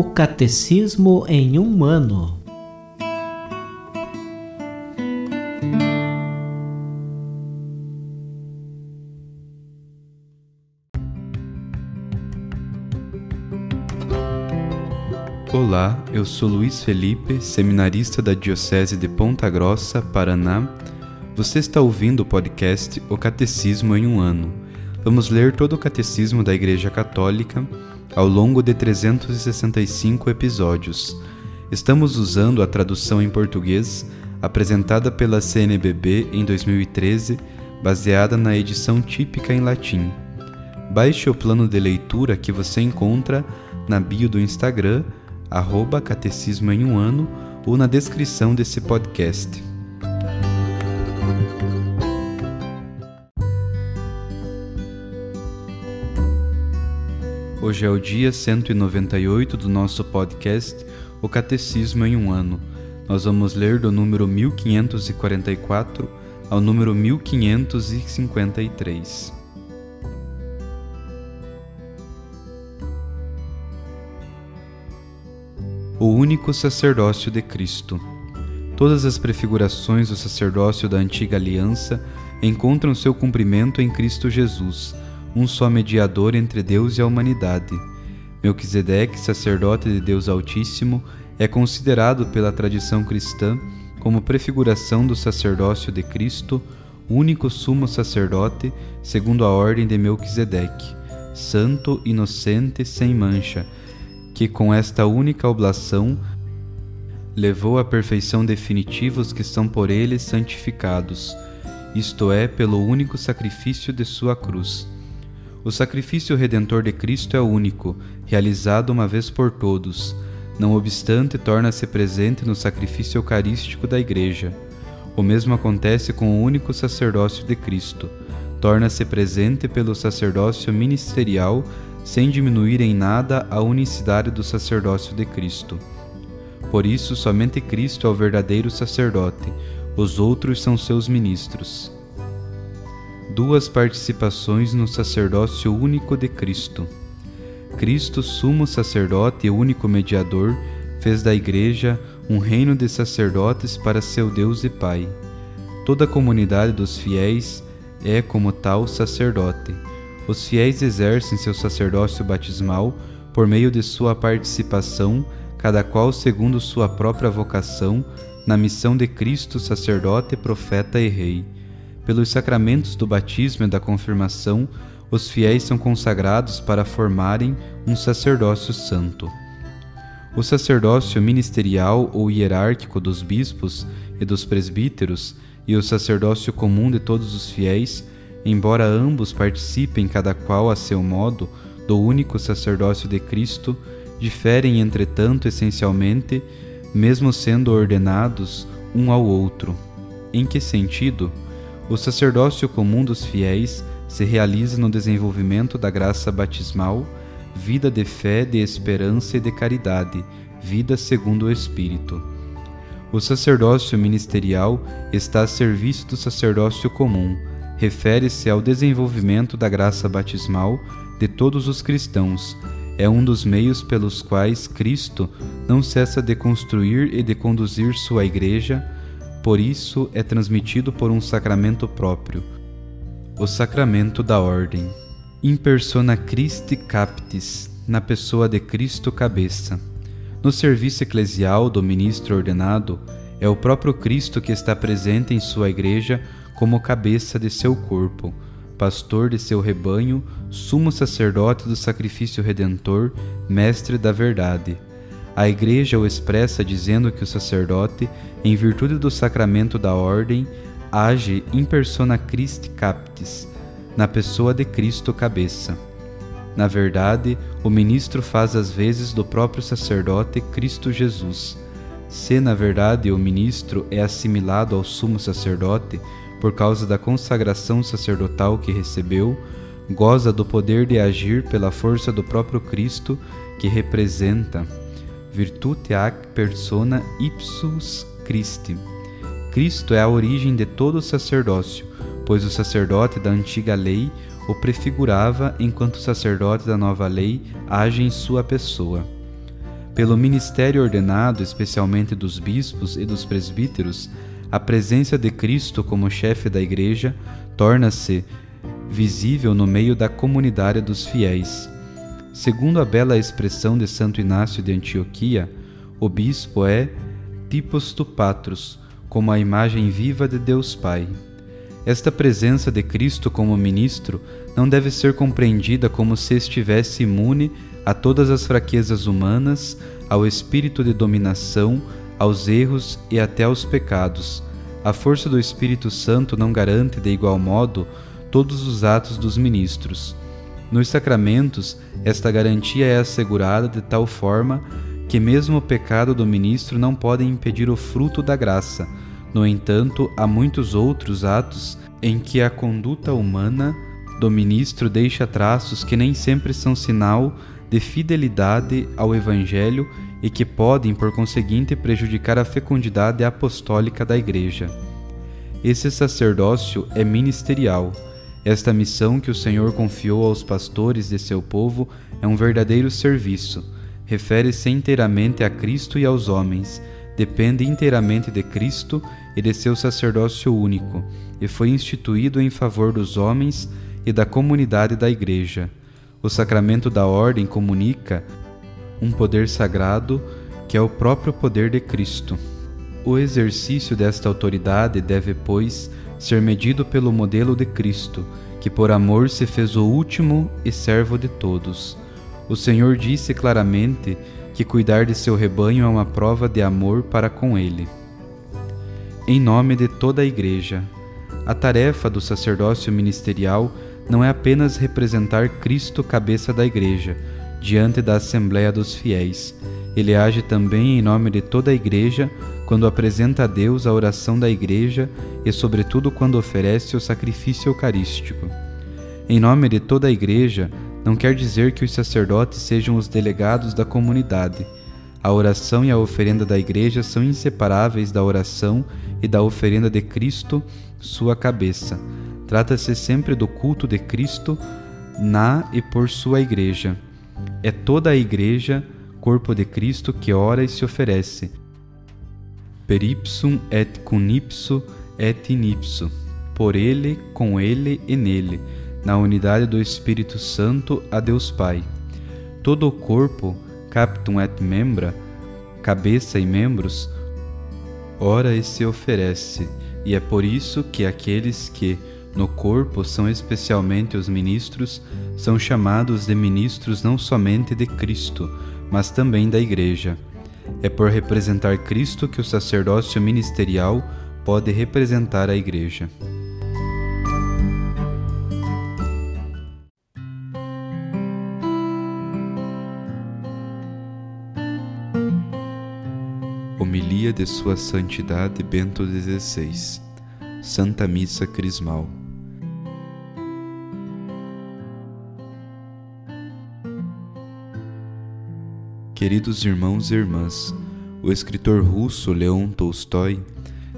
O Catecismo em um ano. Olá, eu sou Luiz Felipe, seminarista da Diocese de Ponta Grossa, Paraná. Você está ouvindo o podcast O Catecismo em um ano. Vamos ler todo o Catecismo da Igreja Católica ao longo de 365 episódios. Estamos usando a tradução em português apresentada pela CNBB em 2013, baseada na edição típica em latim. Baixe o plano de leitura que você encontra na bio do Instagram, arroba Catecismo em um ano, ou na descrição desse podcast. Hoje é o dia 198 do nosso podcast O Catecismo em um Ano. Nós vamos ler do número 1544 ao número 1553. O único sacerdócio de Cristo. Todas as prefigurações do sacerdócio da antiga aliança encontram seu cumprimento em Cristo Jesus um só mediador entre Deus e a humanidade. Melquisedeque, sacerdote de Deus Altíssimo, é considerado pela tradição cristã como prefiguração do sacerdócio de Cristo, único sumo sacerdote, segundo a ordem de Melquisedeque, santo, inocente, sem mancha, que com esta única oblação levou à perfeição definitiva os que são por ele santificados, isto é, pelo único sacrifício de sua cruz. O sacrifício redentor de Cristo é único, realizado uma vez por todos. Não obstante, torna-se presente no sacrifício eucarístico da Igreja. O mesmo acontece com o único sacerdócio de Cristo. Torna-se presente pelo sacerdócio ministerial, sem diminuir em nada a unicidade do sacerdócio de Cristo. Por isso, somente Cristo é o verdadeiro sacerdote, os outros são seus ministros duas participações no sacerdócio único de Cristo. Cristo, sumo sacerdote e único mediador, fez da Igreja um reino de sacerdotes para seu Deus e Pai. Toda a comunidade dos fiéis é, como tal, sacerdote. Os fiéis exercem seu sacerdócio batismal por meio de sua participação, cada qual segundo sua própria vocação, na missão de Cristo, sacerdote, profeta e rei pelos sacramentos do batismo e da confirmação, os fiéis são consagrados para formarem um sacerdócio santo. O sacerdócio ministerial ou hierárquico dos bispos e dos presbíteros e o sacerdócio comum de todos os fiéis, embora ambos participem cada qual a seu modo do único sacerdócio de Cristo, diferem, entretanto, essencialmente, mesmo sendo ordenados um ao outro. Em que sentido? O sacerdócio comum dos fiéis se realiza no desenvolvimento da graça batismal, vida de fé, de esperança e de caridade, vida segundo o Espírito. O sacerdócio ministerial está a serviço do sacerdócio comum, refere-se ao desenvolvimento da graça batismal de todos os cristãos. É um dos meios pelos quais Cristo não cessa de construir e de conduzir sua Igreja por isso é transmitido por um sacramento próprio, o sacramento da ordem. In persona Christi captis, na pessoa de Cristo cabeça. No serviço eclesial do ministro ordenado, é o próprio Cristo que está presente em sua igreja como cabeça de seu corpo, pastor de seu rebanho, sumo sacerdote do sacrifício redentor, mestre da verdade a Igreja o expressa dizendo que o sacerdote, em virtude do sacramento da ordem, age in persona Christi captis, na pessoa de Cristo cabeça. Na verdade, o ministro faz as vezes do próprio sacerdote Cristo Jesus. Se, na verdade, o ministro é assimilado ao sumo sacerdote por causa da consagração sacerdotal que recebeu, goza do poder de agir pela força do próprio Cristo que representa virtute ac persona ipsus Christi. Cristo é a origem de todo o sacerdócio, pois o sacerdote da antiga lei o prefigurava enquanto o sacerdote da nova lei age em sua pessoa. Pelo ministério ordenado, especialmente dos bispos e dos presbíteros, a presença de Cristo como chefe da Igreja torna-se visível no meio da comunidade dos fiéis. Segundo a bela expressão de Santo Inácio de Antioquia, o bispo é tipos tu patros, como a imagem viva de Deus Pai. Esta presença de Cristo como ministro não deve ser compreendida como se estivesse imune a todas as fraquezas humanas, ao espírito de dominação, aos erros e até aos pecados. A força do Espírito Santo não garante, de igual modo, todos os atos dos ministros. Nos sacramentos, esta garantia é assegurada de tal forma que mesmo o pecado do ministro não pode impedir o fruto da graça. No entanto, há muitos outros atos em que a conduta humana do ministro deixa traços que nem sempre são sinal de fidelidade ao Evangelho e que podem, por conseguinte, prejudicar a fecundidade apostólica da Igreja. Esse sacerdócio é ministerial. Esta missão que o Senhor confiou aos pastores de seu povo é um verdadeiro serviço refere-se inteiramente a Cristo e aos homens, depende inteiramente de Cristo e de seu sacerdócio único, e foi instituído em favor dos homens e da comunidade da Igreja. O sacramento da ordem comunica um poder sagrado que é o próprio poder de Cristo. O exercício desta autoridade deve, pois, ser medido pelo modelo de Cristo, que por amor se fez o último e servo de todos. O Senhor disse claramente que cuidar de seu rebanho é uma prova de amor para com ele. Em nome de toda a Igreja, a tarefa do sacerdócio ministerial não é apenas representar Cristo, cabeça da Igreja, diante da Assembleia dos Fiéis. Ele age também em nome de toda a Igreja quando apresenta a Deus a oração da Igreja e, sobretudo, quando oferece o sacrifício eucarístico. Em nome de toda a Igreja, não quer dizer que os sacerdotes sejam os delegados da comunidade. A oração e a oferenda da Igreja são inseparáveis da oração e da oferenda de Cristo, sua cabeça. Trata-se sempre do culto de Cristo na e por sua Igreja. É toda a Igreja, corpo de Cristo, que ora e se oferece. Per ipsum et cum ipso et in ipso. Por ele, com ele e nele na unidade do Espírito Santo, a Deus Pai. Todo o corpo, captum et membra, cabeça e membros, ora e se oferece, e é por isso que aqueles que, no corpo, são especialmente os ministros, são chamados de ministros não somente de Cristo, mas também da Igreja. É por representar Cristo que o sacerdócio ministerial pode representar a Igreja. Homilia de Sua Santidade Bento XVI Santa Missa Crismal Queridos irmãos e irmãs, o escritor russo Leon Tolstói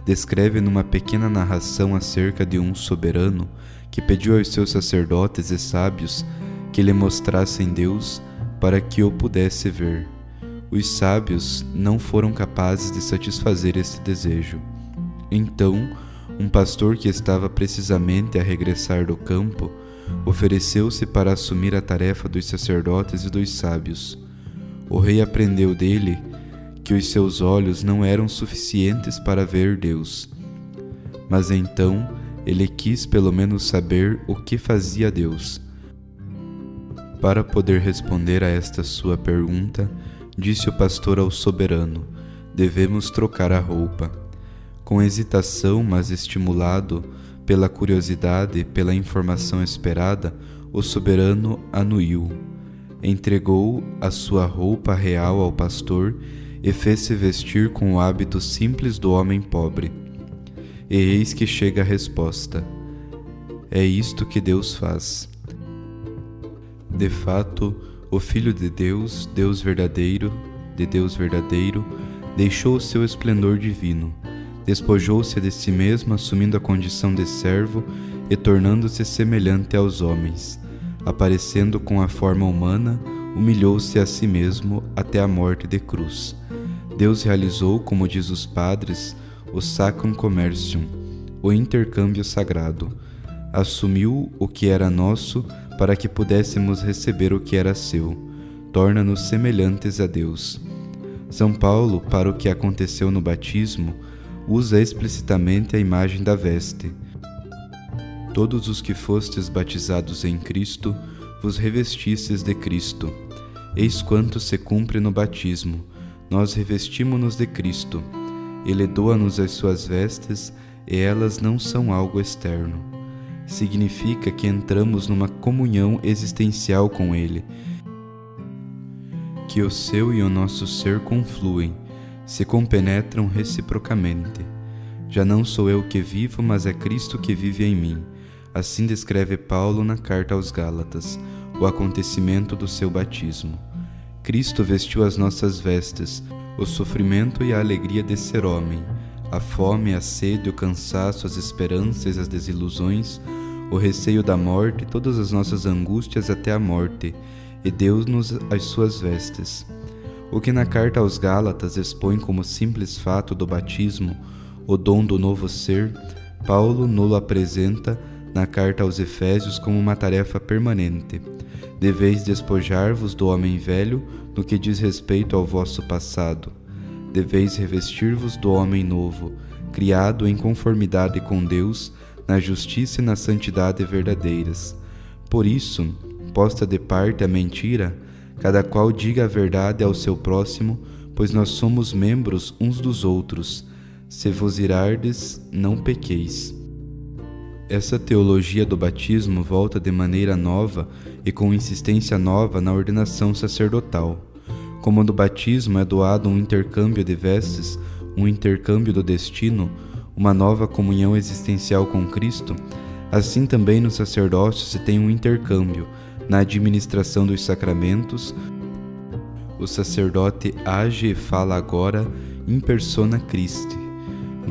descreve numa pequena narração acerca de um soberano que pediu aos seus sacerdotes e sábios que lhe mostrassem Deus para que o pudesse ver. Os sábios não foram capazes de satisfazer esse desejo. Então, um pastor que estava precisamente a regressar do campo ofereceu-se para assumir a tarefa dos sacerdotes e dos sábios. O rei aprendeu dele que os seus olhos não eram suficientes para ver Deus. Mas então ele quis pelo menos saber o que fazia Deus. Para poder responder a esta sua pergunta, disse o pastor ao soberano: Devemos trocar a roupa. Com hesitação, mas estimulado pela curiosidade e pela informação esperada, o soberano anuiu. Entregou a sua roupa real ao pastor e fez-se vestir com o hábito simples do homem pobre. E eis que chega a resposta: É isto que Deus faz. De fato, o Filho de Deus, Deus verdadeiro, de Deus verdadeiro, deixou o seu esplendor divino, despojou-se de si mesmo, assumindo a condição de servo e tornando-se semelhante aos homens, aparecendo com a forma humana, humilhou-se a si mesmo até a morte de cruz. Deus realizou, como diz os padres, o sacrum commercium, o intercâmbio sagrado. Assumiu o que era nosso para que pudéssemos receber o que era seu. Torna-nos semelhantes a Deus. São Paulo, para o que aconteceu no batismo, usa explicitamente a imagem da veste. Todos os que fostes batizados em Cristo, vos revestistes de Cristo. Eis quanto se cumpre no batismo: nós revestimos-nos de Cristo. Ele doa-nos as suas vestes e elas não são algo externo. Significa que entramos numa comunhão existencial com Ele, que o seu e o nosso ser confluem, se compenetram reciprocamente. Já não sou eu que vivo, mas é Cristo que vive em mim. Assim descreve Paulo na carta aos Gálatas o acontecimento do seu batismo. Cristo vestiu as nossas vestes, o sofrimento e a alegria de ser homem, a fome, a sede, o cansaço, as esperanças, as desilusões, o receio da morte, todas as nossas angústias até a morte, e deu-nos as suas vestes. O que na carta aos Gálatas expõe como simples fato do batismo, o dom do novo ser, Paulo nulo apresenta na carta aos Efésios como uma tarefa permanente. Deveis despojar-vos do homem velho no que diz respeito ao vosso passado. Deveis revestir-vos do homem novo, criado em conformidade com Deus, na justiça e na santidade verdadeiras. Por isso, posta de parte a mentira, cada qual diga a verdade ao seu próximo, pois nós somos membros uns dos outros. Se vos irardes, não pequeis. Essa teologia do batismo volta de maneira nova e com insistência nova na ordenação sacerdotal. Como no batismo é doado um intercâmbio de vestes, um intercâmbio do destino, uma nova comunhão existencial com Cristo, assim também no sacerdócio se tem um intercâmbio, na administração dos sacramentos, o sacerdote age e fala agora in persona Christi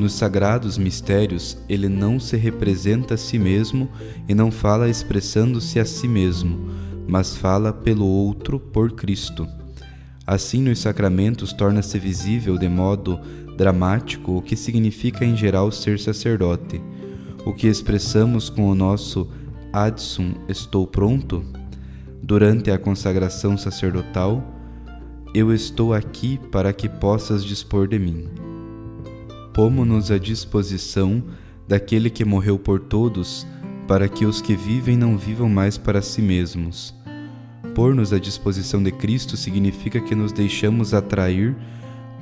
nos sagrados mistérios, ele não se representa a si mesmo e não fala expressando-se a si mesmo, mas fala pelo outro por Cristo. Assim, nos sacramentos torna-se visível de modo dramático o que significa em geral ser sacerdote. O que expressamos com o nosso Adsum estou pronto durante a consagração sacerdotal, eu estou aqui para que possas dispor de mim pomo-nos à disposição daquele que morreu por todos, para que os que vivem não vivam mais para si mesmos. Pôr-nos à disposição de Cristo significa que nos deixamos atrair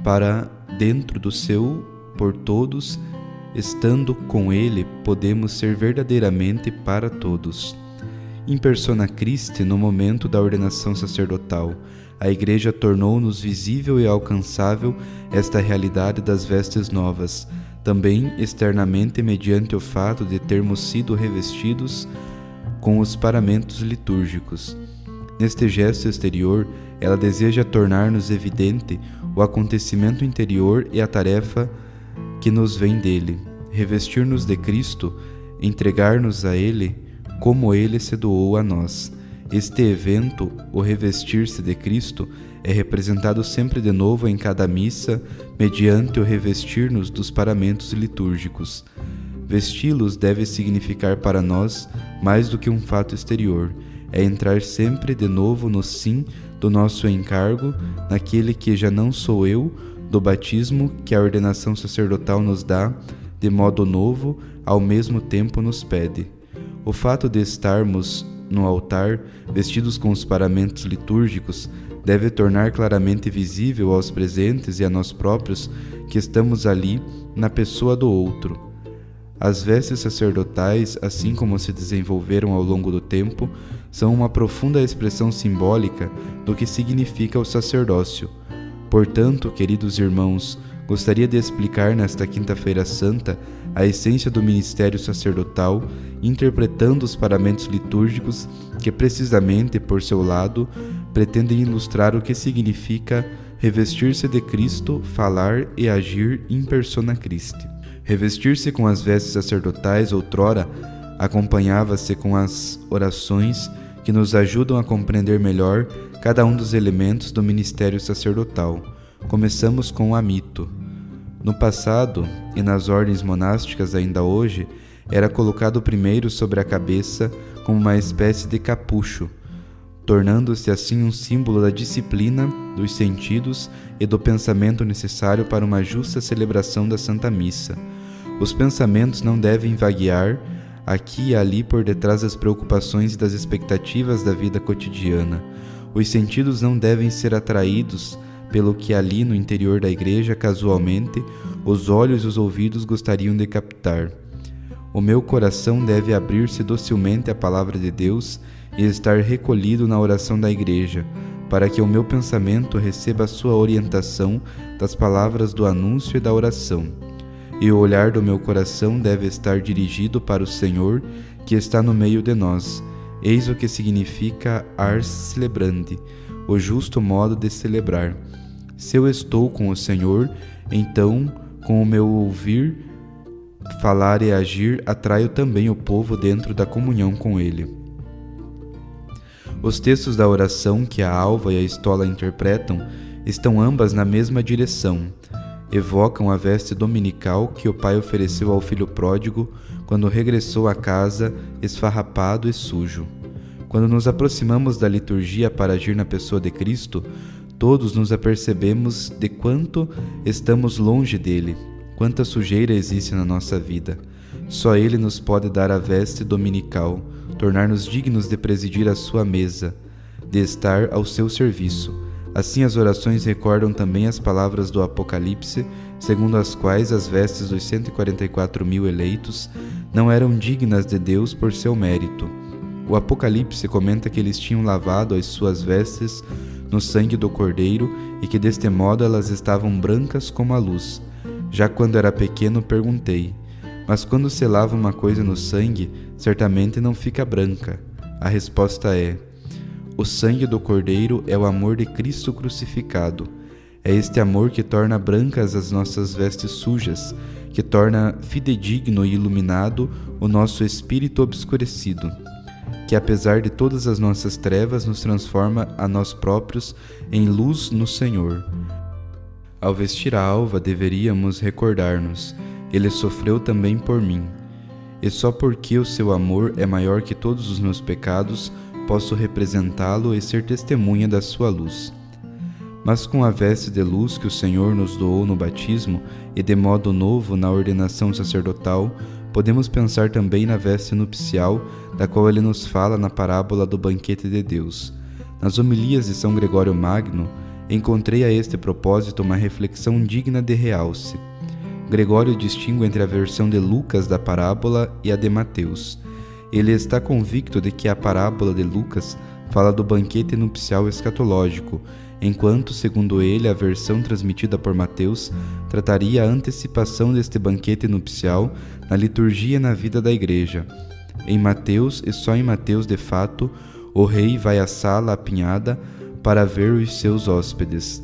para dentro do seu por todos, estando com Ele, podemos ser verdadeiramente para todos. Em persona Christi, no momento da ordenação sacerdotal, a Igreja tornou-nos visível e alcançável esta realidade das vestes novas, também externamente mediante o fato de termos sido revestidos com os paramentos litúrgicos. Neste gesto exterior, ela deseja tornar-nos evidente o acontecimento interior e a tarefa que nos vem dele, revestir-nos de Cristo, entregar-nos a Ele como Ele se doou a nós este evento, o revestir-se de Cristo, é representado sempre de novo em cada missa, mediante o revestir-nos dos paramentos litúrgicos. Vesti-los deve significar para nós mais do que um fato exterior, é entrar sempre de novo no sim do nosso encargo, naquele que já não sou eu, do batismo que a ordenação sacerdotal nos dá, de modo novo, ao mesmo tempo nos pede. O fato de estarmos no altar, vestidos com os paramentos litúrgicos, deve tornar claramente visível aos presentes e a nós próprios que estamos ali na pessoa do outro. As vestes sacerdotais, assim como se desenvolveram ao longo do tempo, são uma profunda expressão simbólica do que significa o sacerdócio. Portanto, queridos irmãos, gostaria de explicar nesta Quinta-feira Santa a essência do ministério sacerdotal, interpretando os paramentos litúrgicos que, precisamente por seu lado, pretendem ilustrar o que significa revestir-se de Cristo, falar e agir in persona Christi. Revestir-se com as vestes sacerdotais outrora acompanhava-se com as orações que nos ajudam a compreender melhor cada um dos elementos do ministério sacerdotal. Começamos com o amito. No passado, e nas ordens monásticas ainda hoje, era colocado primeiro sobre a cabeça como uma espécie de capucho, tornando-se assim um símbolo da disciplina, dos sentidos e do pensamento necessário para uma justa celebração da Santa Missa. Os pensamentos não devem vaguear aqui e ali por detrás das preocupações e das expectativas da vida cotidiana. Os sentidos não devem ser atraídos pelo que ali no interior da igreja, casualmente, os olhos e os ouvidos gostariam de captar. O meu coração deve abrir-se docilmente à palavra de Deus e estar recolhido na oração da igreja, para que o meu pensamento receba a sua orientação das palavras do anúncio e da oração. E o olhar do meu coração deve estar dirigido para o Senhor que está no meio de nós. Eis o que significa ars celebrandi, o justo modo de celebrar. Se eu estou com o Senhor, então, com o meu ouvir, falar e agir, atraio também o povo dentro da comunhão com Ele. Os textos da oração que a alva e a estola interpretam estão ambas na mesma direção. Evocam a veste dominical que o pai ofereceu ao filho pródigo quando regressou à casa esfarrapado e sujo. Quando nos aproximamos da liturgia para agir na pessoa de Cristo, todos nos apercebemos de quanto estamos longe dele, quanta sujeira existe na nossa vida. Só ele nos pode dar a veste dominical tornar-nos dignos de presidir a sua mesa, de estar ao seu serviço. Assim, as orações recordam também as palavras do Apocalipse, segundo as quais as vestes dos 144 mil eleitos não eram dignas de Deus por seu mérito. O Apocalipse comenta que eles tinham lavado as suas vestes no sangue do Cordeiro e que deste modo elas estavam brancas como a luz. Já quando era pequeno, perguntei: Mas quando se lava uma coisa no sangue, certamente não fica branca. A resposta é: o sangue do Cordeiro é o amor de Cristo crucificado. É este amor que torna brancas as nossas vestes sujas, que torna fidedigno e iluminado o nosso espírito obscurecido, que apesar de todas as nossas trevas nos transforma a nós próprios em luz no Senhor. Ao vestir a alva, deveríamos recordar-nos: Ele sofreu também por mim e só porque o seu amor é maior que todos os meus pecados, posso representá-lo e ser testemunha da sua luz. Mas com a veste de luz que o Senhor nos doou no batismo e de modo novo na ordenação sacerdotal, podemos pensar também na veste nupcial, da qual ele nos fala na parábola do banquete de Deus. Nas homilias de São Gregório Magno, encontrei a este propósito uma reflexão digna de realce. Gregório distingue entre a versão de Lucas da parábola e a de Mateus. Ele está convicto de que a parábola de Lucas fala do banquete nupcial escatológico, enquanto, segundo ele, a versão transmitida por Mateus trataria a antecipação deste banquete nupcial na liturgia e na vida da igreja. Em Mateus, e só em Mateus de fato, o rei vai à sala apinhada para ver os seus hóspedes.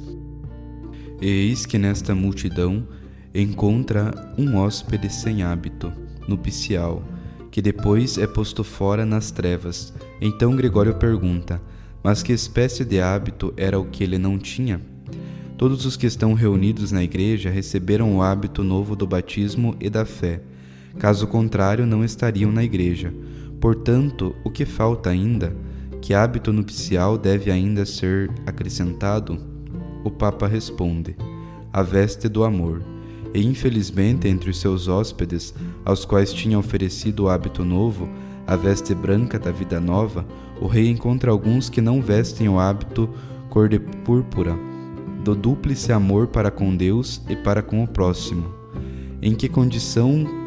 E eis que nesta multidão encontra um hóspede sem hábito, nupcial, que depois é posto fora nas trevas. Então Gregório pergunta: Mas que espécie de hábito era o que ele não tinha? Todos os que estão reunidos na igreja receberam o hábito novo do batismo e da fé. Caso contrário, não estariam na igreja. Portanto, o que falta ainda? Que hábito nupcial deve ainda ser acrescentado? O Papa responde: A veste do amor e infelizmente entre os seus hóspedes, aos quais tinha oferecido o hábito novo, a veste branca da vida nova, o rei encontra alguns que não vestem o hábito cor de púrpura, do dúplice amor para com Deus e para com o próximo. Em que condição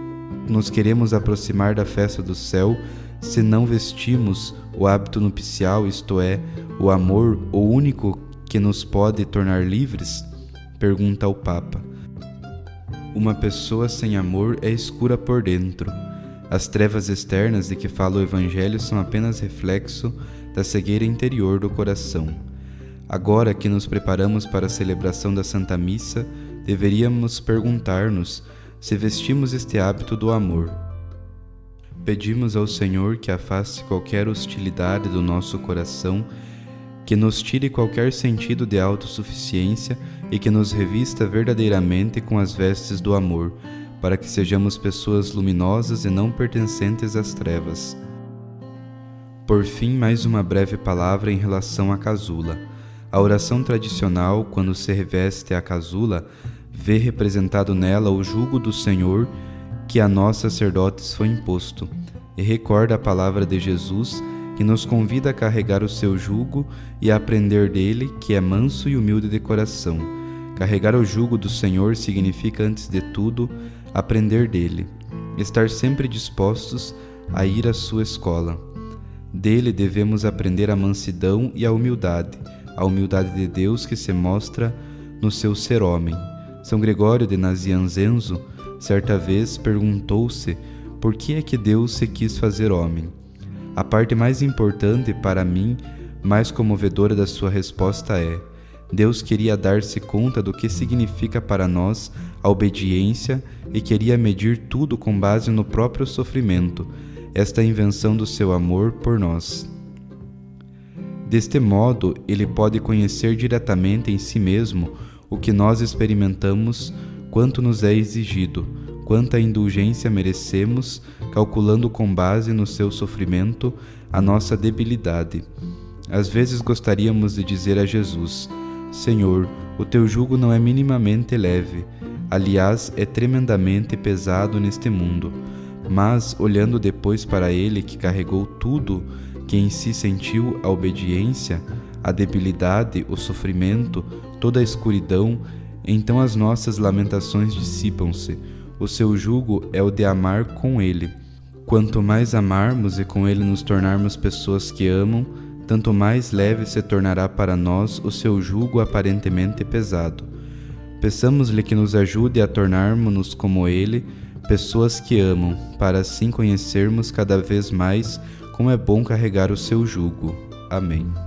nos queremos aproximar da festa do céu se não vestimos o hábito nupcial, isto é, o amor, o único que nos pode tornar livres? Pergunta o Papa. Uma pessoa sem amor é escura por dentro. As trevas externas de que fala o Evangelho são apenas reflexo da cegueira interior do coração. Agora que nos preparamos para a celebração da Santa Missa, deveríamos perguntar-nos se vestimos este hábito do amor. pedimos ao Senhor que afaste qualquer hostilidade do nosso coração, que nos tire qualquer sentido de autossuficiência e que nos revista verdadeiramente com as vestes do amor, para que sejamos pessoas luminosas e não pertencentes às trevas. Por fim, mais uma breve palavra em relação à casula. A oração tradicional, quando se reveste a casula, vê representado nela o jugo do Senhor que a nós sacerdotes foi imposto, e recorda a palavra de Jesus que nos convida a carregar o seu jugo e a aprender dele, que é manso e humilde de coração. Carregar o jugo do Senhor significa, antes de tudo, aprender dele, estar sempre dispostos a ir à sua escola. Dele devemos aprender a mansidão e a humildade, a humildade de Deus que se mostra no seu ser homem. São Gregório de Nazianzenzo certa vez perguntou-se por que é que Deus se quis fazer homem. A parte mais importante para mim, mais comovedora da sua resposta é: Deus queria dar-se conta do que significa para nós a obediência e queria medir tudo com base no próprio sofrimento, esta invenção do seu amor por nós. Deste modo, ele pode conhecer diretamente em si mesmo o que nós experimentamos quanto nos é exigido, quanta indulgência merecemos, calculando com base no seu sofrimento a nossa debilidade. Às vezes gostaríamos de dizer a Jesus: Senhor, o teu jugo não é minimamente leve, aliás, é tremendamente pesado neste mundo. Mas, olhando depois para ele que carregou tudo, que em si sentiu a obediência, a debilidade, o sofrimento, toda a escuridão então as nossas lamentações dissipam-se. O seu jugo é o de amar com ele. Quanto mais amarmos e com ele nos tornarmos pessoas que amam, tanto mais leve se tornará para nós o seu jugo aparentemente pesado. Peçamos-lhe que nos ajude a tornarmos-nos como ele, pessoas que amam, para assim conhecermos cada vez mais como é bom carregar o seu jugo. Amém.